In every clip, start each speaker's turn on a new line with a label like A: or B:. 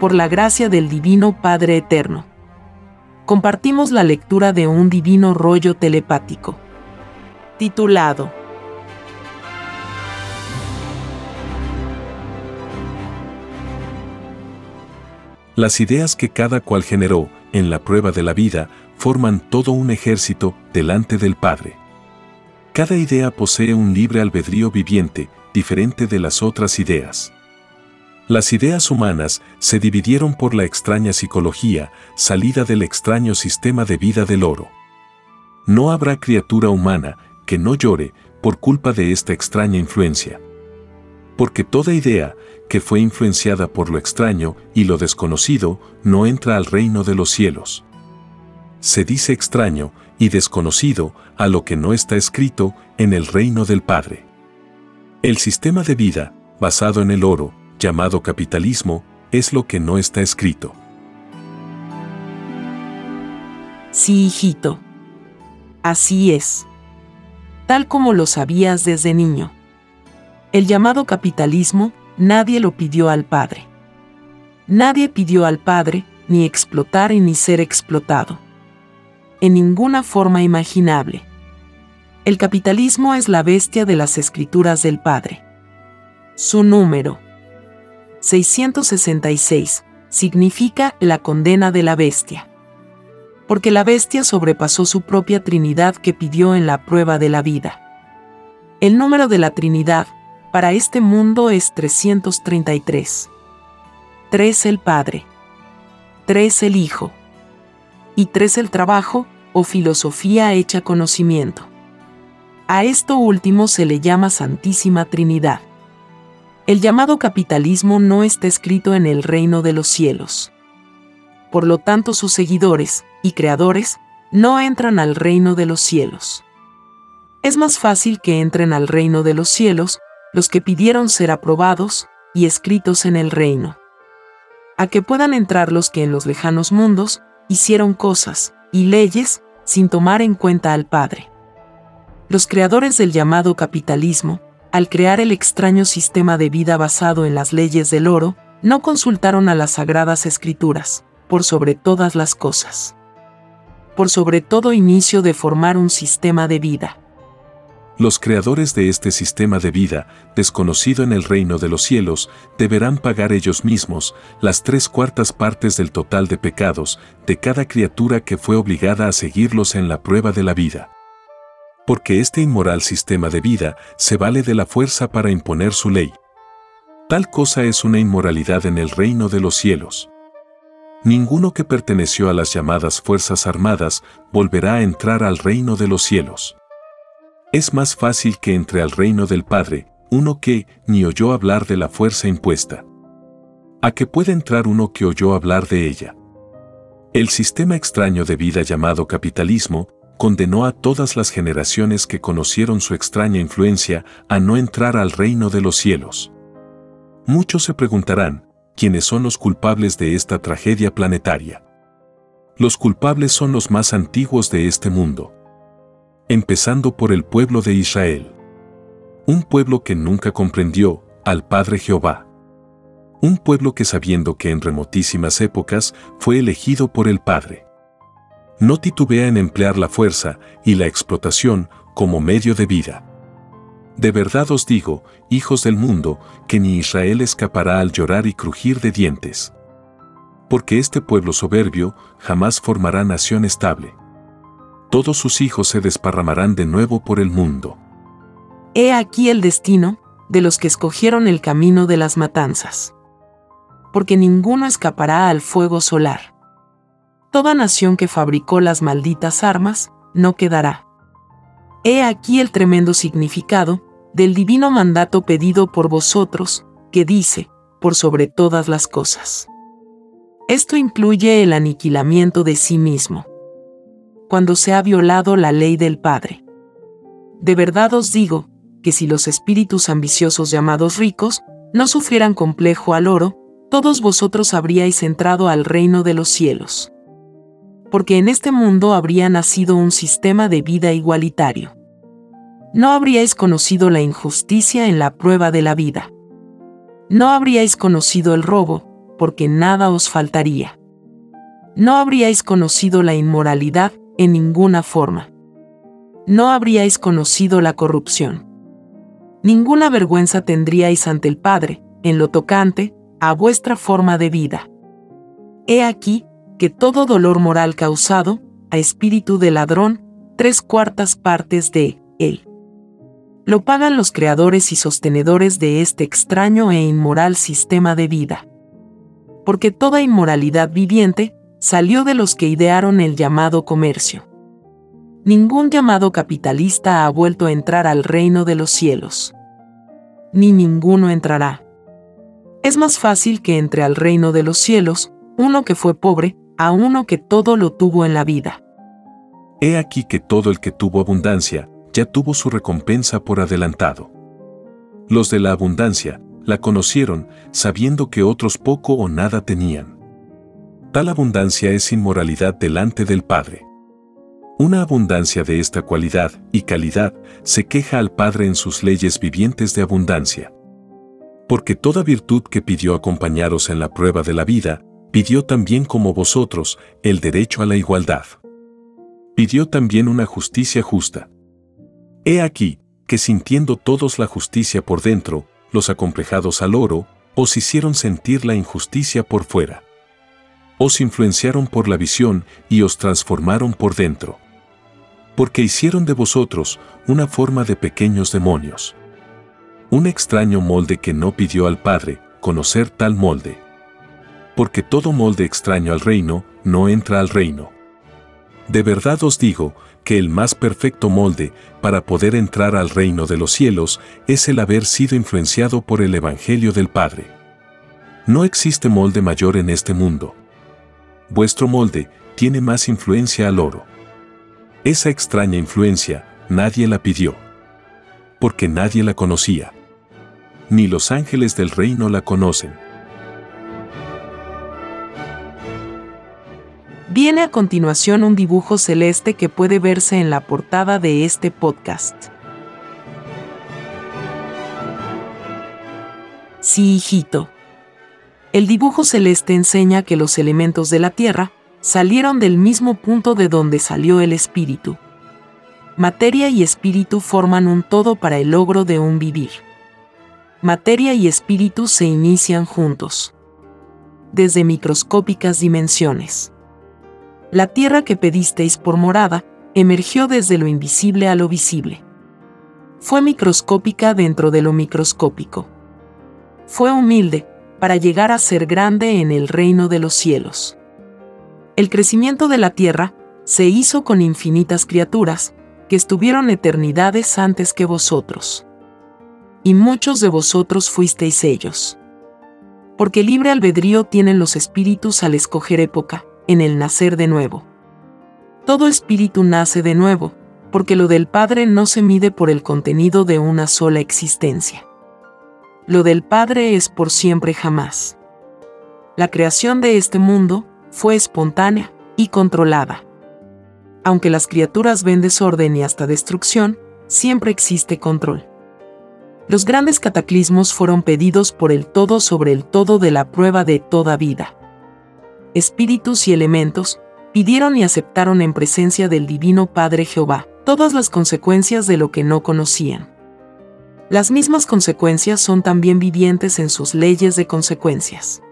A: por la gracia del Divino Padre Eterno. Compartimos la lectura de un divino rollo telepático. Titulado
B: Las ideas que cada cual generó en la prueba de la vida forman todo un ejército delante del Padre. Cada idea posee un libre albedrío viviente, diferente de las otras ideas. Las ideas humanas se dividieron por la extraña psicología, salida del extraño sistema de vida del oro. No habrá criatura humana que no llore por culpa de esta extraña influencia. Porque toda idea que fue influenciada por lo extraño y lo desconocido no entra al reino de los cielos. Se dice extraño y desconocido a lo que no está escrito en el reino del Padre. El sistema de vida, basado en el oro, llamado capitalismo, es lo que no está escrito.
A: Sí, hijito. Así es. Tal como lo sabías desde niño. El llamado capitalismo, nadie lo pidió al Padre. Nadie pidió al Padre ni explotar ni ser explotado. En ninguna forma imaginable. El capitalismo es la bestia de las escrituras del Padre. Su número 666 significa la condena de la bestia. Porque la bestia sobrepasó su propia Trinidad que pidió en la prueba de la vida. El número de la Trinidad para este mundo es 333. 3 el Padre. 3 el Hijo. Y 3 el trabajo o filosofía hecha conocimiento. A esto último se le llama Santísima Trinidad. El llamado capitalismo no está escrito en el reino de los cielos. Por lo tanto, sus seguidores y creadores no entran al reino de los cielos. Es más fácil que entren al reino de los cielos los que pidieron ser aprobados y escritos en el reino. A que puedan entrar los que en los lejanos mundos hicieron cosas y leyes sin tomar en cuenta al Padre. Los creadores del llamado capitalismo al crear el extraño sistema de vida basado en las leyes del oro, no consultaron a las sagradas escrituras, por sobre todas las cosas. Por sobre todo inicio de formar un sistema de vida.
B: Los creadores de este sistema de vida, desconocido en el reino de los cielos, deberán pagar ellos mismos las tres cuartas partes del total de pecados de cada criatura que fue obligada a seguirlos en la prueba de la vida porque este inmoral sistema de vida se vale de la fuerza para imponer su ley. Tal cosa es una inmoralidad en el reino de los cielos. Ninguno que perteneció a las llamadas Fuerzas Armadas volverá a entrar al reino de los cielos. Es más fácil que entre al reino del Padre uno que ni oyó hablar de la fuerza impuesta. A que puede entrar uno que oyó hablar de ella. El sistema extraño de vida llamado capitalismo condenó a todas las generaciones que conocieron su extraña influencia a no entrar al reino de los cielos. Muchos se preguntarán, ¿quiénes son los culpables de esta tragedia planetaria? Los culpables son los más antiguos de este mundo. Empezando por el pueblo de Israel. Un pueblo que nunca comprendió al Padre Jehová. Un pueblo que sabiendo que en remotísimas épocas fue elegido por el Padre no titubea en emplear la fuerza y la explotación como medio de vida. De verdad os digo, hijos del mundo, que ni Israel escapará al llorar y crujir de dientes. Porque este pueblo soberbio jamás formará nación estable. Todos sus hijos se desparramarán de nuevo por el mundo.
A: He aquí el destino de los que escogieron el camino de las matanzas. Porque ninguno escapará al fuego solar toda nación que fabricó las malditas armas, no quedará. He aquí el tremendo significado del divino mandato pedido por vosotros, que dice, por sobre todas las cosas. Esto incluye el aniquilamiento de sí mismo. Cuando se ha violado la ley del Padre. De verdad os digo, que si los espíritus ambiciosos llamados ricos no sufrieran complejo al oro, todos vosotros habríais entrado al reino de los cielos porque en este mundo habría nacido un sistema de vida igualitario. No habríais conocido la injusticia en la prueba de la vida. No habríais conocido el robo, porque nada os faltaría. No habríais conocido la inmoralidad en ninguna forma. No habríais conocido la corrupción. Ninguna vergüenza tendríais ante el Padre, en lo tocante, a vuestra forma de vida. He aquí que todo dolor moral causado, a espíritu de ladrón, tres cuartas partes de él. Lo pagan los creadores y sostenedores de este extraño e inmoral sistema de vida. Porque toda inmoralidad viviente salió de los que idearon el llamado comercio. Ningún llamado capitalista ha vuelto a entrar al reino de los cielos. Ni ninguno entrará. Es más fácil que entre al reino de los cielos uno que fue pobre a uno que todo lo tuvo en la vida.
B: He aquí que todo el que tuvo abundancia ya tuvo su recompensa por adelantado. Los de la abundancia la conocieron sabiendo que otros poco o nada tenían. Tal abundancia es inmoralidad delante del Padre. Una abundancia de esta cualidad y calidad se queja al Padre en sus leyes vivientes de abundancia. Porque toda virtud que pidió acompañaros en la prueba de la vida, pidió también como vosotros el derecho a la igualdad. Pidió también una justicia justa. He aquí, que sintiendo todos la justicia por dentro, los acomplejados al oro, os hicieron sentir la injusticia por fuera. Os influenciaron por la visión y os transformaron por dentro. Porque hicieron de vosotros una forma de pequeños demonios. Un extraño molde que no pidió al Padre conocer tal molde. Porque todo molde extraño al reino no entra al reino. De verdad os digo que el más perfecto molde para poder entrar al reino de los cielos es el haber sido influenciado por el Evangelio del Padre. No existe molde mayor en este mundo. Vuestro molde tiene más influencia al oro. Esa extraña influencia nadie la pidió. Porque nadie la conocía. Ni los ángeles del reino la conocen.
A: Viene a continuación un dibujo celeste que puede verse en la portada de este podcast. Sí, hijito. El dibujo celeste enseña que los elementos de la Tierra salieron del mismo punto de donde salió el espíritu. Materia y espíritu forman un todo para el logro de un vivir. Materia y espíritu se inician juntos. Desde microscópicas dimensiones. La tierra que pedisteis por morada emergió desde lo invisible a lo visible. Fue microscópica dentro de lo microscópico. Fue humilde para llegar a ser grande en el reino de los cielos. El crecimiento de la tierra se hizo con infinitas criaturas que estuvieron eternidades antes que vosotros. Y muchos de vosotros fuisteis ellos. Porque libre albedrío tienen los espíritus al escoger época, en el nacer de nuevo. Todo espíritu nace de nuevo, porque lo del Padre no se mide por el contenido de una sola existencia. Lo del Padre es por siempre jamás. La creación de este mundo fue espontánea y controlada. Aunque las criaturas ven desorden y hasta destrucción, siempre existe control. Los grandes cataclismos fueron pedidos por el todo sobre el todo de la prueba de toda vida espíritus y elementos, pidieron y aceptaron en presencia del Divino Padre Jehová todas las consecuencias de lo que no conocían. Las mismas consecuencias son también vivientes en sus leyes de consecuencias.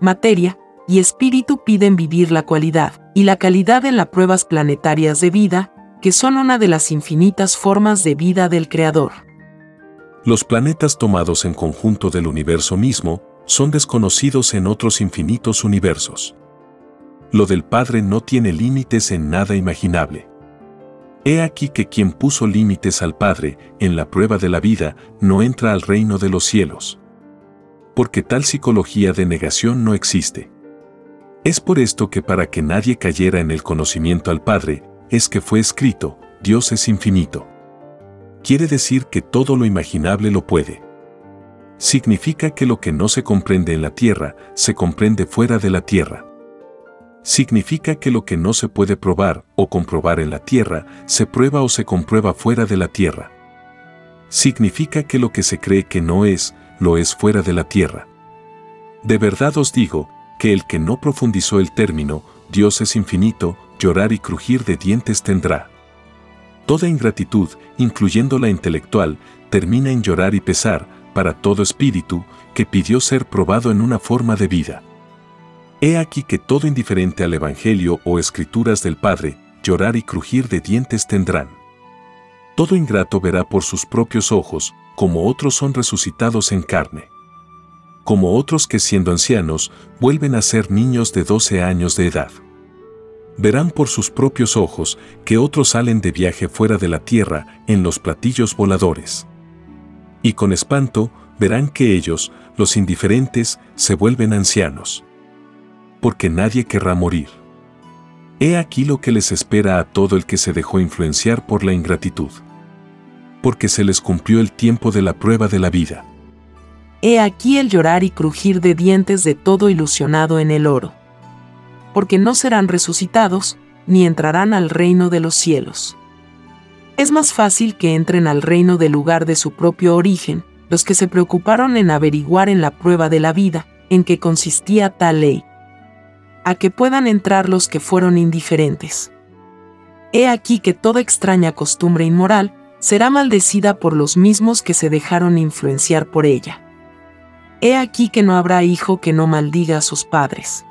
A: Materia y espíritu piden vivir la cualidad y la calidad en las pruebas planetarias de vida, que son una de las infinitas formas de vida del Creador.
B: Los planetas tomados en conjunto del universo mismo son desconocidos en otros infinitos universos. Lo del Padre no tiene límites en nada imaginable. He aquí que quien puso límites al Padre en la prueba de la vida no entra al reino de los cielos. Porque tal psicología de negación no existe. Es por esto que para que nadie cayera en el conocimiento al Padre, es que fue escrito, Dios es infinito. Quiere decir que todo lo imaginable lo puede significa que lo que no se comprende en la tierra se comprende fuera de la tierra. Significa que lo que no se puede probar o comprobar en la tierra se prueba o se comprueba fuera de la tierra. Significa que lo que se cree que no es, lo es fuera de la tierra. De verdad os digo, que el que no profundizó el término, Dios es infinito, llorar y crujir de dientes tendrá. Toda ingratitud, incluyendo la intelectual, termina en llorar y pesar, para todo espíritu, que pidió ser probado en una forma de vida. He aquí que todo indiferente al Evangelio o escrituras del Padre, llorar y crujir de dientes tendrán. Todo ingrato verá por sus propios ojos, como otros son resucitados en carne. Como otros que siendo ancianos, vuelven a ser niños de 12 años de edad. Verán por sus propios ojos que otros salen de viaje fuera de la tierra en los platillos voladores. Y con espanto verán que ellos, los indiferentes, se vuelven ancianos porque nadie querrá morir. He aquí lo que les espera a todo el que se dejó influenciar por la ingratitud. Porque se les cumplió el tiempo de la prueba de la vida.
A: He aquí el llorar y crujir de dientes de todo ilusionado en el oro. Porque no serán resucitados, ni entrarán al reino de los cielos. Es más fácil que entren al reino del lugar de su propio origen, los que se preocuparon en averiguar en la prueba de la vida, en que consistía tal ley a que puedan entrar los que fueron indiferentes. He aquí que toda extraña costumbre inmoral será maldecida por los mismos que se dejaron influenciar por ella. He aquí que no habrá hijo que no maldiga a sus padres.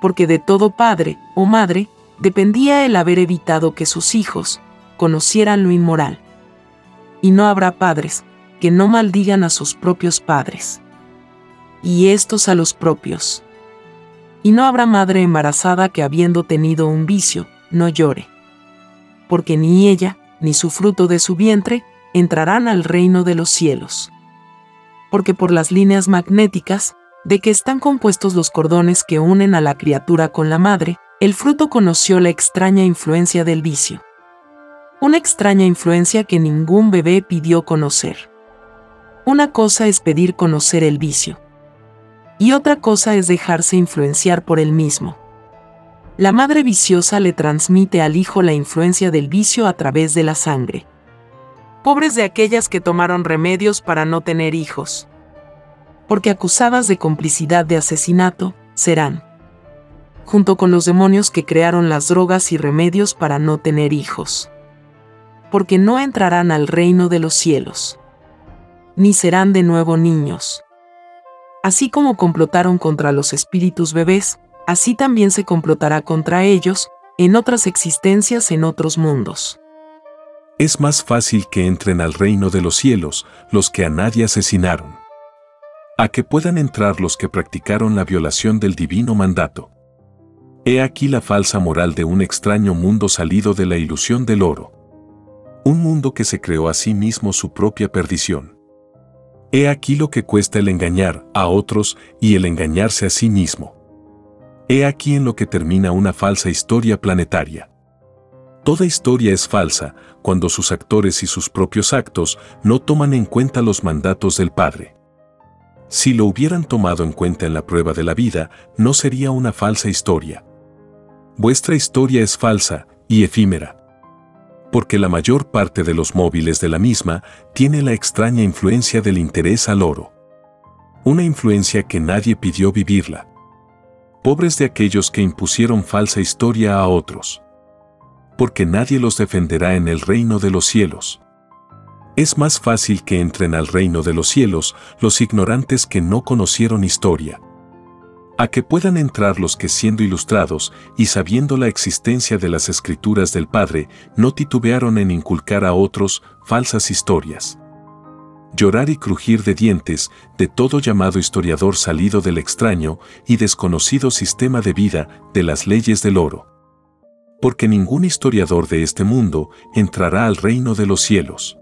A: Porque de todo padre o madre dependía el haber evitado que sus hijos conocieran lo inmoral. Y no habrá padres que no maldigan a sus propios padres. Y estos a los propios y no habrá madre embarazada que habiendo tenido un vicio, no llore. Porque ni ella, ni su fruto de su vientre, entrarán al reino de los cielos. Porque por las líneas magnéticas, de que están compuestos los cordones que unen a la criatura con la madre, el fruto conoció la extraña influencia del vicio. Una extraña influencia que ningún bebé pidió conocer. Una cosa es pedir conocer el vicio, y otra cosa es dejarse influenciar por él mismo. La madre viciosa le transmite al hijo la influencia del vicio a través de la sangre. Pobres de aquellas que tomaron remedios para no tener hijos. Porque acusadas de complicidad de asesinato, serán. Junto con los demonios que crearon las drogas y remedios para no tener hijos. Porque no entrarán al reino de los cielos. Ni serán de nuevo niños Así como complotaron contra los espíritus bebés, así también se complotará contra ellos, en otras existencias en otros mundos.
B: Es más fácil que entren al reino de los cielos los que a nadie asesinaron. A que puedan entrar los que practicaron la violación del divino mandato. He aquí la falsa moral de un extraño mundo salido de la ilusión del oro. Un mundo que se creó a sí mismo su propia perdición. He aquí lo que cuesta el engañar a otros y el engañarse a sí mismo. He aquí en lo que termina una falsa historia planetaria. Toda historia es falsa cuando sus actores y sus propios actos no toman en cuenta los mandatos del Padre. Si lo hubieran tomado en cuenta en la prueba de la vida, no sería una falsa historia. Vuestra historia es falsa y efímera porque la mayor parte de los móviles de la misma tiene la extraña influencia del interés al oro. Una influencia que nadie pidió vivirla. Pobres de aquellos que impusieron falsa historia a otros. Porque nadie los defenderá en el reino de los cielos. Es más fácil que entren al reino de los cielos los ignorantes que no conocieron historia a que puedan entrar los que siendo ilustrados y sabiendo la existencia de las escrituras del Padre, no titubearon en inculcar a otros falsas historias. Llorar y crujir de dientes de todo llamado historiador salido del extraño y desconocido sistema de vida de las leyes del oro. Porque ningún historiador de este mundo entrará al reino de los cielos.